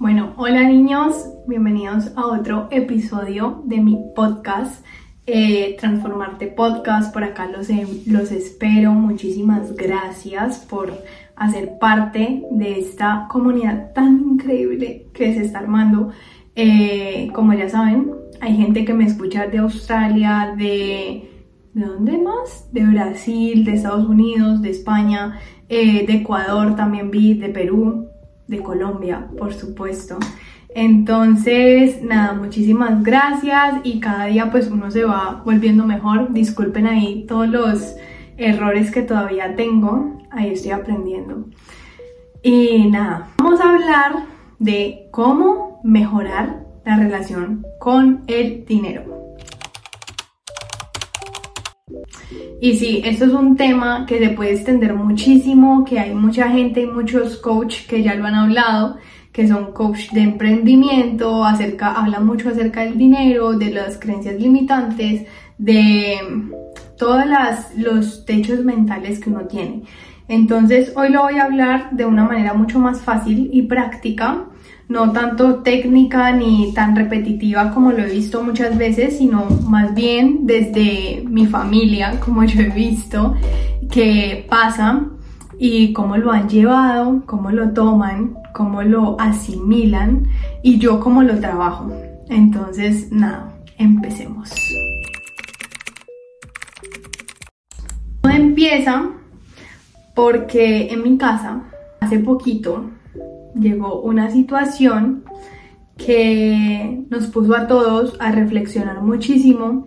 Bueno, hola niños, bienvenidos a otro episodio de mi podcast, eh, Transformarte Podcast. Por acá los, los espero. Muchísimas gracias por hacer parte de esta comunidad tan increíble que se está armando. Eh, como ya saben, hay gente que me escucha de Australia, de... ¿De dónde más? De Brasil, de Estados Unidos, de España, eh, de Ecuador también vi, de Perú, de Colombia, por supuesto. Entonces, nada, muchísimas gracias y cada día pues uno se va volviendo mejor. Disculpen ahí todos los errores que todavía tengo, ahí estoy aprendiendo. Y nada, vamos a hablar de cómo mejorar la relación con el dinero. Y sí, esto es un tema que se puede extender muchísimo, que hay mucha gente y muchos coach que ya lo han hablado, que son coach de emprendimiento, acerca, hablan mucho acerca del dinero, de las creencias limitantes, de todos los techos mentales que uno tiene. Entonces hoy lo voy a hablar de una manera mucho más fácil y práctica no tanto técnica ni tan repetitiva como lo he visto muchas veces, sino más bien desde mi familia, como yo he visto que pasa y cómo lo han llevado, cómo lo toman, cómo lo asimilan y yo cómo lo trabajo. Entonces, nada, empecemos. Todo empieza porque en mi casa, hace poquito, llegó una situación que nos puso a todos a reflexionar muchísimo.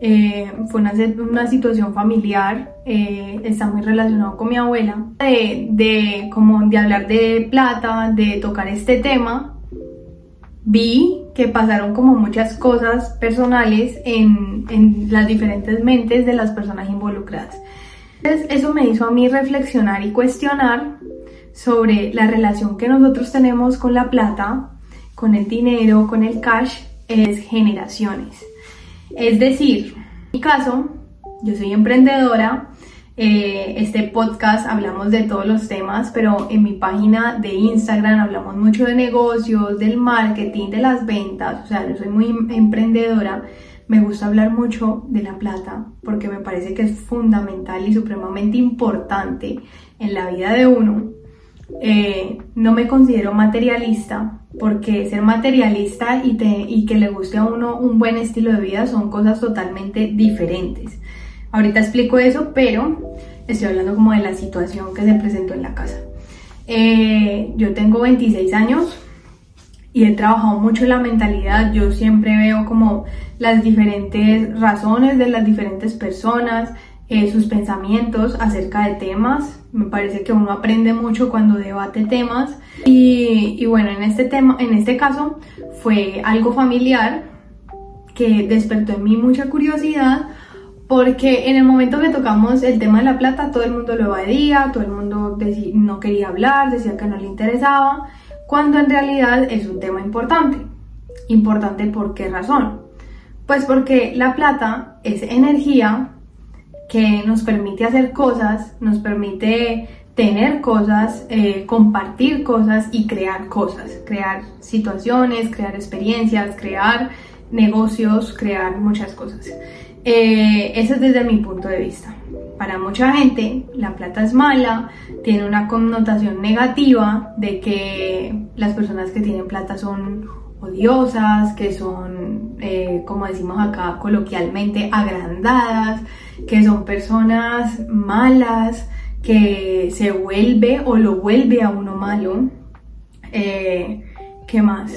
Eh, fue una, una, situación familiar, eh, está muy relacionado con mi abuela, de, de, como de hablar de plata, de tocar este tema. Vi que pasaron como muchas cosas personales en, en las diferentes mentes de las personas involucradas. Entonces eso me hizo a mí reflexionar y cuestionar sobre la relación que nosotros tenemos con la plata, con el dinero, con el cash, es generaciones. Es decir, en mi caso, yo soy emprendedora, eh, este podcast hablamos de todos los temas, pero en mi página de Instagram hablamos mucho de negocios, del marketing, de las ventas, o sea, yo soy muy emprendedora. Me gusta hablar mucho de la plata porque me parece que es fundamental y supremamente importante en la vida de uno eh, no me considero materialista porque ser materialista y, que le guste a uno un buen estilo de vida son cosas totalmente diferentes. Ahorita explico eso, pero estoy hablando como de la situación que se presentó en la casa. Eh, yo tengo 26 años y he trabajado mucho la mentalidad. Yo siempre veo como las diferentes razones de las diferentes personas, eh, sus pensamientos acerca de temas. Me parece que uno aprende mucho cuando debate temas. Y, bueno, en este, tema, en este caso fue algo familiar que despertó en mí mucha curiosidad porque en el momento que tocamos el tema de la plata todo el mundo lo evadía, todo el mundo no quería hablar, decía que no le interesaba, cuando en realidad es un tema importante. ¿Importante por qué razón? Pues porque la plata es energía que nos permite hacer cosas, nos permite tener cosas, eh, compartir cosas y crear cosas, crear situaciones, crear experiencias, crear negocios, crear muchas cosas. Eh, eso es desde mi punto de vista. Para mucha gente la plata es mala, tiene una connotación negativa de que las personas que tienen plata son odiosas, que son, eh, como decimos acá coloquialmente, agrandadas, que son personas malas, que se vuelve o lo vuelve a uno malo. Eh, ¿Qué más?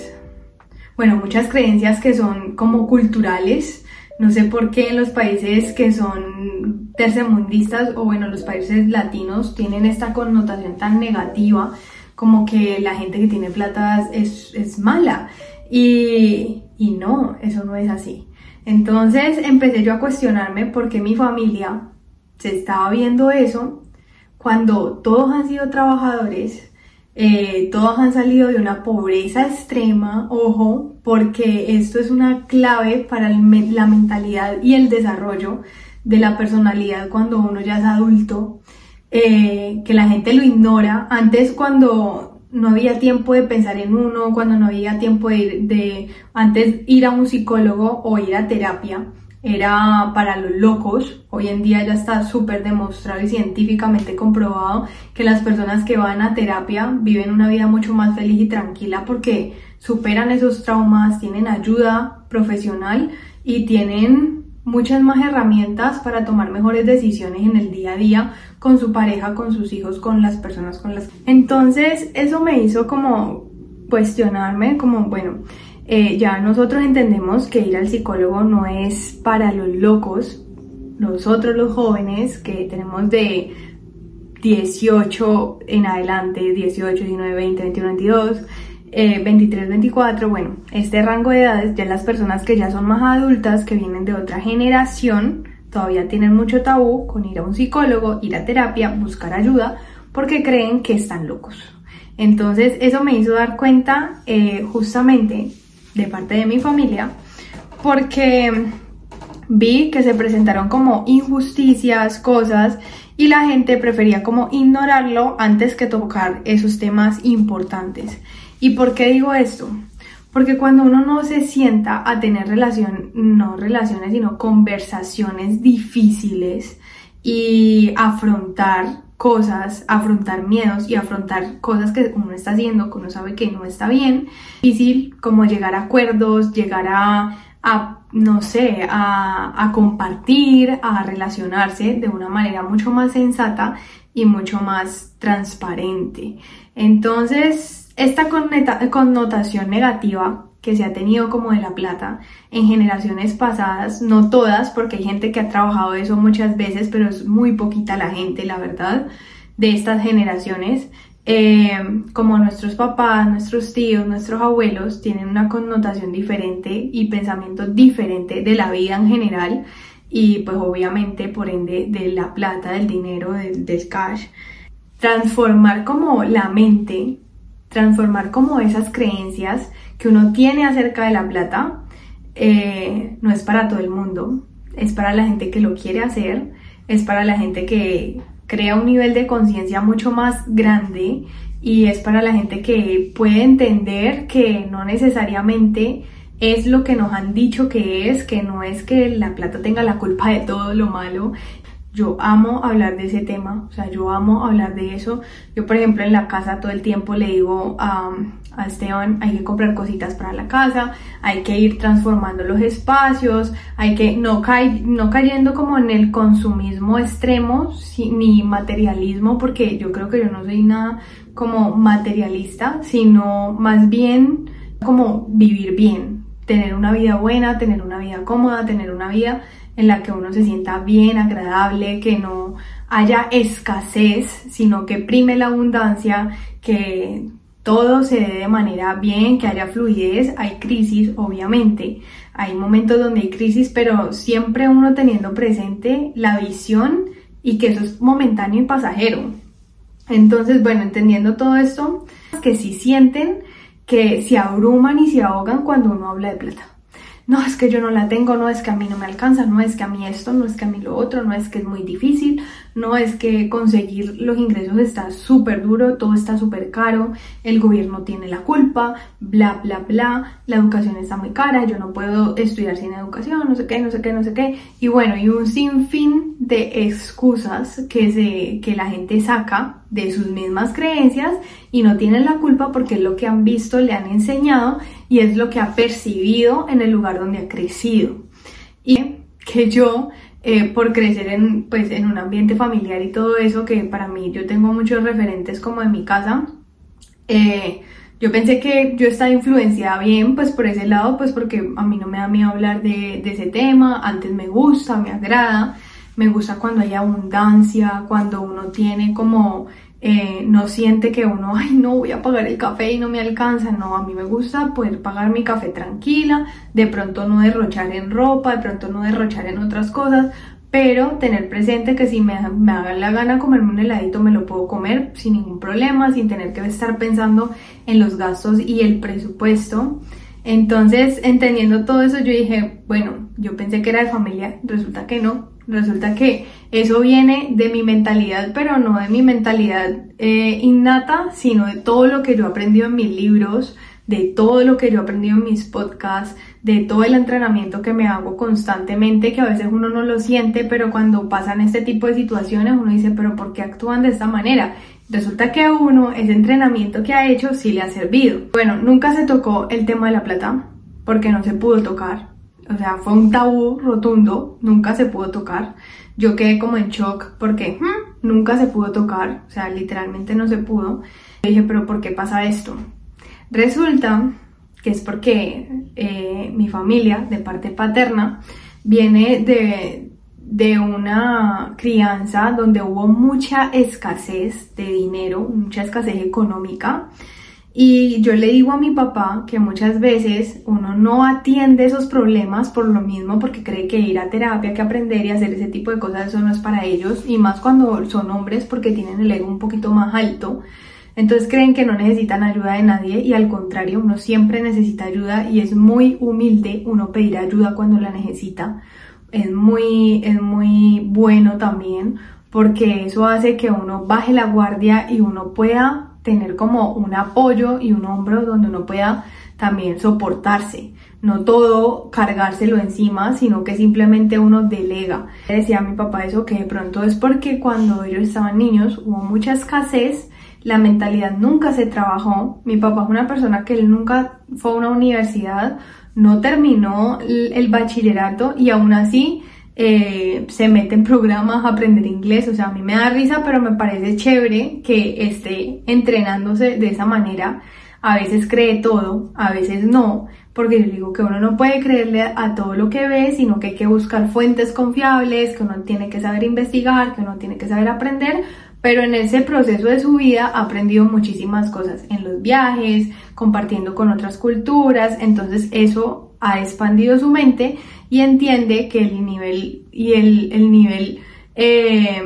Bueno, muchas creencias que son como culturales. No sé por qué en los países que son tercermundistas o bueno, los países latinos tienen esta connotación tan negativa como que la gente que tiene plata es, es mala. Y, y no, eso no es así. Entonces empecé yo a cuestionarme por qué mi familia se estaba viendo eso cuando todos han sido trabajadores, eh, todos han salido de una pobreza extrema, ojo, porque esto es una clave para la mentalidad y el desarrollo de la personalidad cuando uno ya es adulto, eh, que la gente lo ignora. Antes cuando no había tiempo de pensar en uno, cuando no había tiempo de, de antes ir a un psicólogo o ir a terapia, era para los locos. Hoy en día ya está súper demostrado y científicamente comprobado que las personas que van a terapia viven una vida mucho más feliz y tranquila porque superan esos traumas, tienen ayuda profesional y tienen muchas más herramientas para tomar mejores decisiones en el día a día con su pareja, con sus hijos, con las personas con las... Entonces eso me hizo como cuestionarme, como bueno, eh, ya nosotros entendemos que ir al psicólogo no es para los locos, nosotros los jóvenes que tenemos de 18 en adelante, 18, 19, 20, 21, 22, 23, 24, bueno, este rango de edades, ya las personas que ya son más adultas, que vienen de otra generación, todavía tienen mucho tabú con ir a un psicólogo, ir a terapia, buscar ayuda, porque creen que están locos. Entonces eso me hizo dar cuenta eh, justamente de parte de mi familia, porque vi que se presentaron como injusticias, cosas, y la gente prefería como ignorarlo antes que tocar esos temas importantes. ¿Y por qué digo esto? Porque cuando uno no se sienta a tener relación, no relaciones, sino conversaciones difíciles y afrontar cosas, afrontar miedos y afrontar cosas que uno está haciendo, que uno sabe que no está bien, difícil como llegar a acuerdos, llegar a, no sé, a compartir, a relacionarse de una manera mucho más sensata y mucho más transparente. Entonces, esta connotación negativa que se ha tenido como de la plata en generaciones pasadas, no todas, porque hay gente que ha trabajado eso muchas veces, pero es muy poquita la gente, la verdad, de estas generaciones. Eh, como nuestros papás, nuestros tíos, nuestros abuelos tienen una connotación diferente y pensamiento diferente de la vida en general y pues obviamente por ende de la plata, del dinero, del, del cash. Transformar como la mente, transformar como esas creencias que uno tiene acerca de la plata eh, no es para todo el mundo, es para la gente que lo quiere hacer, es para la gente que crea un nivel de conciencia mucho más grande y es para la gente que puede entender que no necesariamente es lo que nos han dicho que es, que no es que la plata tenga la culpa de todo lo malo yo amo hablar de ese tema, o sea, yo amo hablar de eso. Yo, por ejemplo, en la casa todo el tiempo le digo a, Esteban, hay que comprar cositas para la casa, hay que ir transformando los espacios, hay que no, no cayendo como en el consumismo extremo ni materialismo, porque yo creo que yo no soy nada como materialista, sino más bien como vivir bien, tener una vida buena, tener una vida cómoda, tener una vida en la que uno se sienta bien, agradable, que no haya escasez, sino que prime la abundancia, que todo se dé de manera bien, que haya fluidez, hay crisis, obviamente, hay momentos donde hay crisis, pero siempre uno teniendo presente la visión y que eso es momentáneo y pasajero. Entonces, bueno, entendiendo todo esto, que si sienten que se abruman y se ahogan cuando uno habla de plata no es que yo no la tengo, no es que a mí no me alcanza, no es que a mí esto, no es que a mí lo otro, no es que es muy difícil, no es que conseguir los ingresos está súper duro, todo está súper caro, el gobierno tiene la culpa, bla, bla, bla, la educación está muy cara, yo no puedo estudiar sin educación, no sé qué, no sé qué, no sé qué. Y bueno, y un sinfín de excusas que, se, que la gente saca de sus mismas creencias y no tienen la culpa porque es lo que han visto, le han enseñado y es lo que ha percibido en el lugar donde ha crecido. Y que yo, eh, por crecer en, pues, en un ambiente familiar y todo eso, que para mí yo tengo muchos referentes como en mi casa, eh, yo pensé que yo estaba influenciada bien, pues por ese lado, pues porque a mí no me da miedo hablar de, de ese tema, antes me gusta, me agrada, me gusta cuando hay abundancia, cuando uno tiene como eh, no siente que uno, ay, no voy a pagar el café y no me alcanza. No, a mí me gusta poder pagar mi café tranquila, de pronto no derrochar en ropa, de pronto no derrochar en otras cosas, pero tener presente que si me, me la gana comerme un heladito, me lo puedo comer sin ningún problema, sin tener que estar pensando en los gastos y el presupuesto. Entonces, entendiendo todo eso, yo dije, bueno, yo pensé que era de familia, resulta que no, Resulta que eso viene de mi mentalidad, pero no de mi mentalidad eh, innata, sino de todo lo que yo he aprendido en mis libros, de todo lo que yo he aprendido en mis podcasts, de todo el entrenamiento que me hago constantemente, que a veces uno no lo siente, pero cuando pasan este tipo de situaciones uno dice, pero ¿por qué actúan de esta manera? Resulta que a uno ese entrenamiento que ha hecho sí le ha servido. Bueno, nunca se tocó el tema de la plata, porque no se pudo tocar. O sea, fue un tabú rotundo, nunca se pudo tocar. Yo quedé como en shock porque hmm, nunca se pudo tocar, o sea, literalmente no se pudo. dije, pero ¿por qué pasa esto? Resulta que es porque eh, mi familia, de parte paterna, viene de, de una crianza donde hubo mucha escasez de dinero, mucha escasez económica. Y yo le digo a mi papá que muchas veces uno no atiende esos problemas por lo mismo, porque cree que ir a terapia, que aprender y hacer ese tipo de cosas, eso no es para ellos. Y más cuando son hombres porque tienen el ego un poquito más alto. Entonces creen que no necesitan ayuda de nadie y al contrario, uno siempre necesita ayuda y es muy humilde uno pedir ayuda cuando la necesita. Es muy, es muy bueno también porque eso hace que uno baje la guardia y uno pueda tener como un apoyo y un hombro donde uno pueda también soportarse. No todo cargárselo encima, sino que simplemente uno delega. Decía mi papá eso que de pronto es porque cuando ellos estaban niños hubo mucha escasez la mentalidad nunca se trabajó. Mi papá es una persona que él nunca fue a una universidad, no terminó el bachillerato y aún así eh, se mete en programas a aprender inglés. O sea, a mí me da risa, pero me parece chévere que esté entrenándose de esa manera. A veces cree todo, a veces no, porque yo digo que uno no puede creerle a todo lo que ve, sino que hay que buscar fuentes confiables, que uno tiene que saber investigar, que uno tiene que saber aprender pero en ese proceso de su vida ha aprendido muchísimas cosas en los viajes, compartiendo con otras culturas, entonces eso ha expandido su mente y entiende que el nivel y el, nivel eh,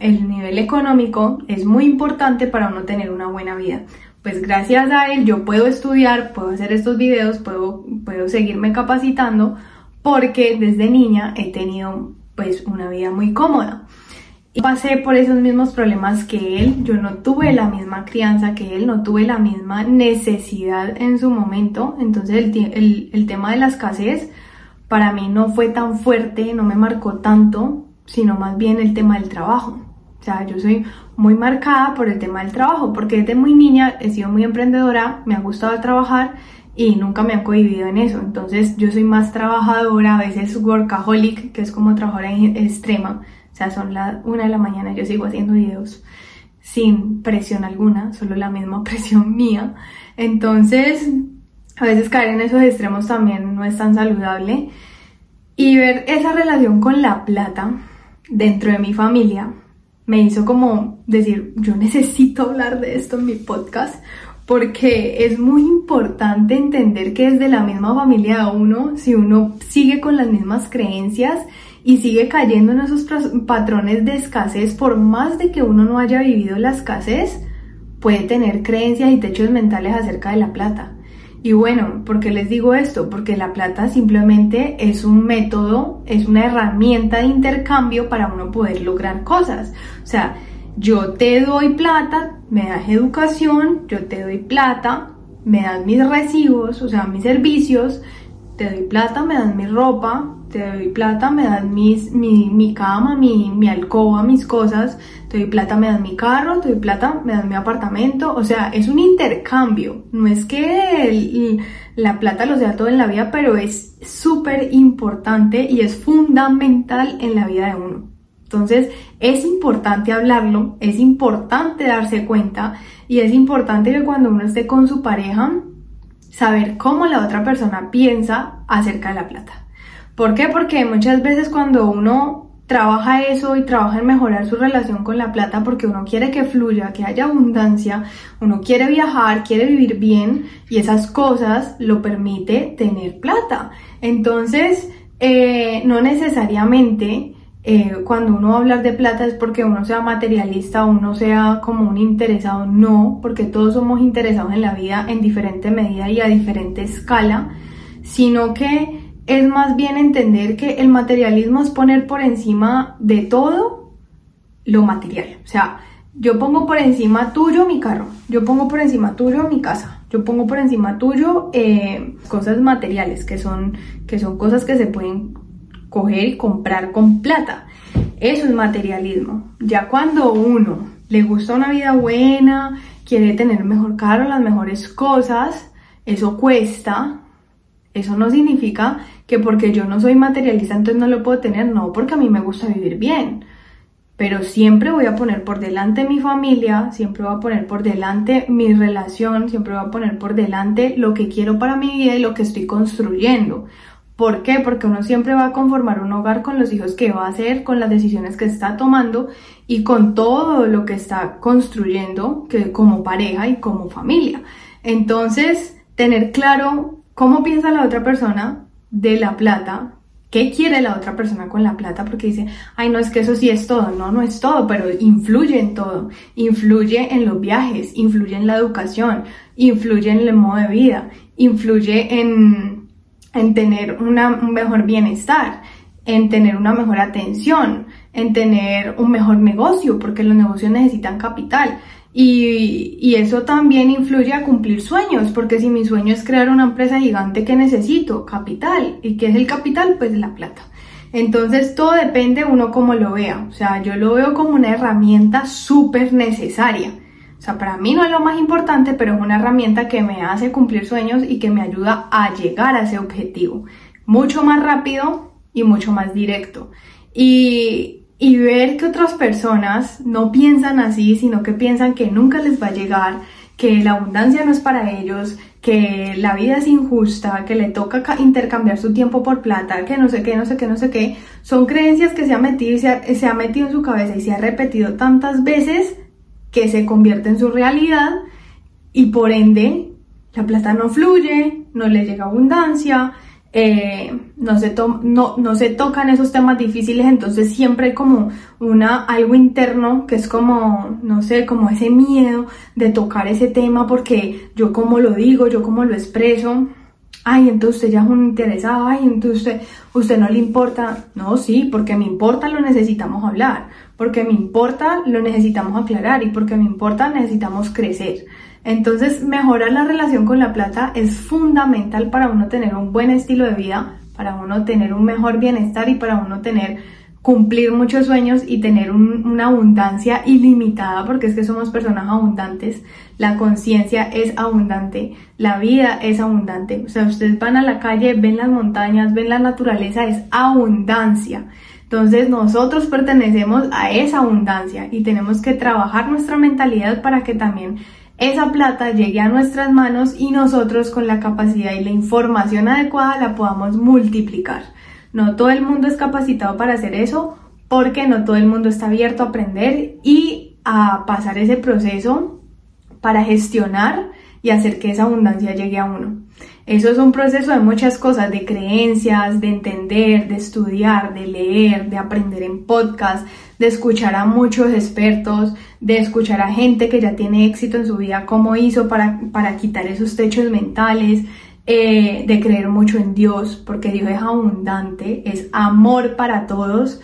el nivel económico es muy importante para uno tener una buena vida. Pues gracias a él yo puedo estudiar, puedo hacer estos videos, puedo, puedo seguirme capacitando porque desde niña he tenido pues una vida muy cómoda pasé por esos mismos problemas que él, yo no tuve la misma crianza que él, no tuve la misma necesidad en su momento, entonces el, el, tema de la escasez para mí no fue tan fuerte, no me marcó tanto, sino más bien el tema del trabajo. O sea, yo soy muy marcada por el tema del trabajo, porque desde muy niña he sido muy emprendedora, me ha gustado trabajar y nunca me han cohibido en eso. Entonces yo soy más trabajadora, a veces workaholic, que es como trabajadora extrema. O sea, son las una de la mañana, yo sigo haciendo videos sin presión alguna, solo la misma presión mía. Entonces, a veces caer en esos extremos también no es tan saludable. Y ver esa relación con la plata dentro de mi familia me hizo como decir, yo necesito hablar de esto en mi podcast porque es muy importante entender que es de la misma familia de uno, si uno sigue con las mismas creencias y sigue cayendo en esos patrones de escasez, por más de que uno no haya vivido la escasez, puede tener creencias y techos mentales acerca de la plata. Y bueno, ¿por qué les digo esto? Porque la plata simplemente es un método, es una herramienta de intercambio para uno poder lograr cosas. O sea, yo te doy plata, me das educación, yo te doy plata, me das mis recibos, o sea, mis servicios, te doy plata, me das mi ropa, te doy plata, me das mis, mi, mi cama, mi, mi, alcoba, mis cosas, te doy plata, me das mi carro, te doy plata, me das mi apartamento, o sea, es un intercambio, no es que la plata lo sea todo en la vida, pero es súper importante y es fundamental en la vida de uno. Entonces, es importante hablarlo, es importante darse cuenta y es importante que cuando uno esté con su pareja, saber cómo la otra persona piensa acerca de la plata. ¿Por qué? Porque muchas veces cuando uno trabaja eso y trabaja en mejorar su relación con la plata porque uno quiere que fluya, que haya abundancia, uno quiere viajar, quiere vivir bien y esas cosas lo permite tener plata. Entonces, eh, no necesariamente eh, cuando uno va a hablar de plata es porque uno sea materialista o uno sea como un interesado, no, porque todos somos interesados en la vida en diferente medida y a diferente escala, sino que es más bien entender que el materialismo es poner por encima de todo lo material. O sea, yo pongo por encima tuyo mi carro, yo pongo por encima tuyo mi casa, yo pongo por encima tuyo eh, cosas materiales, que son, que son cosas que se pueden coger y comprar con plata. Eso es materialismo. Ya cuando uno le gusta una vida buena, quiere tener mejor carro, las mejores cosas, eso cuesta. Eso no significa que porque yo no soy materialista entonces no lo puedo tener, no, porque a mí me gusta vivir bien pero siempre voy a poner por delante mi familia, siempre voy a poner por delante mi relación, siempre voy a poner por delante lo que quiero para mi vida y lo que estoy construyendo. ¿Por qué? Porque uno siempre va a conformar un hogar con los hijos que va a hacer, con las decisiones que está tomando y con todo lo que está construyendo que, como pareja y como familia. Entonces, tener claro cómo piensa la otra persona de la plata, qué quiere la otra persona con la plata, porque dice, ay, no es que eso sí es todo, no, no es todo, pero influye en todo, influye en los viajes, influye en la educación, influye en el modo de vida, influye en, en tener una, un mejor bienestar, en tener una mejor atención, en tener un mejor negocio, porque los negocios necesitan capital. Y, eso también influye a cumplir sueños, porque si mi sueño es crear una empresa gigante, ¿qué necesito? Capital. ¿Y qué es el capital? Pues la plata. Entonces todo depende uno cómo lo vea. O sea, yo lo veo como una herramienta súper necesaria. O sea, para mí no es lo más importante, pero es una herramienta que me hace cumplir sueños y que me ayuda a llegar a ese objetivo. Mucho más rápido y mucho más directo. Y, y ver que otras personas no piensan así, sino que piensan que nunca les va a llegar, que la abundancia no es para ellos, que la vida es injusta, que le toca intercambiar su tiempo por plata, que no sé qué, no sé qué, no sé qué, son creencias que se ha metido se ha, se ha metido en su cabeza y se ha repetido tantas veces que se convierte en su realidad y por ende la plata no fluye, no le llega abundancia, eh, no, se no, no, se tocan esos temas difíciles, entonces siempre hay como una, algo interno que es como, no sé, como ese miedo de tocar ese tema porque yo como lo digo, yo como lo expreso, ay, entonces usted ya es un interesado, ay, entonces usted, usted no le importa, no, sí, porque me importa lo necesitamos hablar, porque me importa lo necesitamos aclarar. Y porque me importa necesitamos crecer. Entonces, mejorar la relación con la plata es fundamental para uno tener un buen estilo de vida, para uno tener un mejor bienestar y para uno tener cumplir muchos sueños y tener una abundancia ilimitada, porque es que somos personas abundantes, la conciencia es abundante, la vida es abundante, o sea, ustedes van a la calle, ven las montañas, ven la naturaleza, es abundancia. Entonces nosotros pertenecemos a esa abundancia y tenemos que trabajar nuestra mentalidad para que también esa plata llegue a nuestras manos y nosotros con la capacidad y la información adecuada la podamos multiplicar. No todo el mundo es capacitado para hacer eso porque no todo el mundo está abierto a aprender y a pasar ese proceso para gestionar y hacer que esa abundancia llegue a uno. Eso es un proceso de muchas cosas, de creencias, de entender, de estudiar, de leer, de aprender en podcast, de escuchar a muchos expertos, de escuchar a gente que ya tiene éxito en su vida, cómo hizo para, para quitar esos techos mentales, eh, de creer mucho en Dios, porque Dios es abundante, es amor para todos.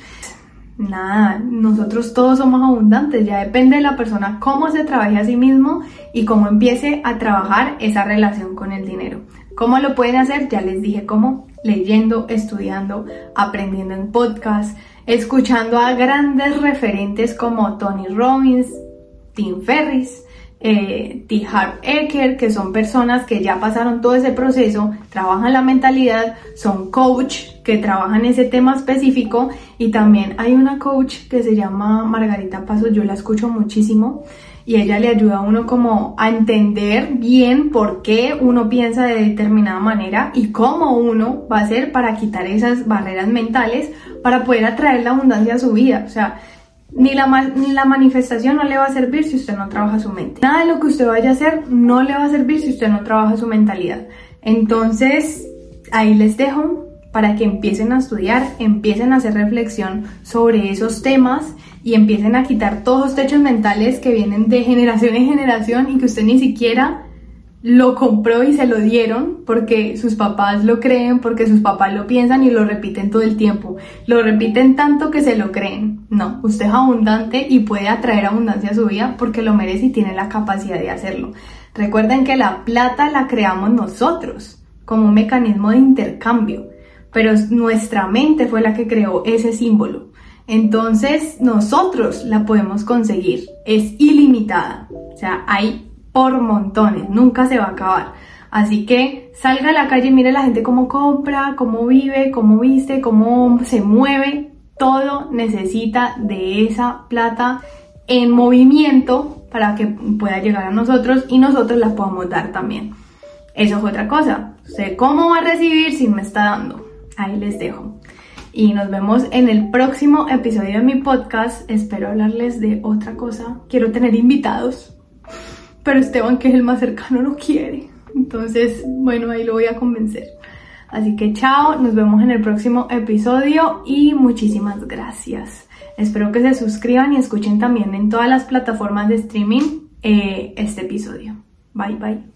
Nada, nosotros todos somos abundantes, ya depende de la persona cómo se trabaje a sí mismo y cómo empiece a trabajar esa relación con el dinero. ¿Cómo lo pueden hacer? Ya les dije cómo, leyendo, estudiando, aprendiendo en podcast, escuchando a grandes referentes como Tony Robbins, Tim Ferris, eh, T. Harv Eker, que son personas que ya pasaron todo ese proceso, trabajan la mentalidad, son coach que trabajan ese tema específico y también hay una coach que se llama Margarita Paso, yo la escucho muchísimo y ella le ayuda a uno como a entender bien por qué uno piensa de determinada manera y cómo uno va a hacer para quitar esas barreras mentales para poder atraer la abundancia a su vida. O sea, ni la, ni la manifestación no le va a servir si usted no trabaja su mente. Nada de lo que usted vaya a hacer no le va a servir si usted no trabaja su mentalidad. Entonces, ahí les dejo para que empiecen a estudiar, empiecen a hacer reflexión sobre esos temas y empiecen a quitar todos los techos mentales que vienen de generación en generación y que usted ni siquiera lo compró y se lo dieron porque sus papás lo creen, porque sus papás lo piensan y lo repiten todo el tiempo. Lo repiten tanto que se lo creen. No, usted es abundante y puede atraer abundancia a su vida porque lo merece y tiene la capacidad de hacerlo. Recuerden que la plata la creamos nosotros como un mecanismo de intercambio, pero nuestra mente fue la que creó ese símbolo. Entonces nosotros la podemos conseguir, es ilimitada, o sea, hay por montones, nunca se va a acabar. Así que salga a la calle y mire a la gente cómo compra, cómo vive, cómo viste, cómo se mueve. Todo necesita de esa plata en movimiento para que pueda llegar a nosotros y nosotros la podamos dar también. Eso es otra cosa. Sé cómo va a recibir si me está dando. Ahí les dejo. Y nos vemos en el próximo episodio de mi podcast. Espero hablarles de otra cosa. Quiero tener invitados. Pero Esteban, que es el más cercano, no quiere. Entonces, bueno, ahí lo voy a convencer. Así que chao, nos vemos en el próximo episodio y muchísimas gracias. Espero que se suscriban y escuchen también en todas las plataformas de streaming eh, este episodio. Bye bye.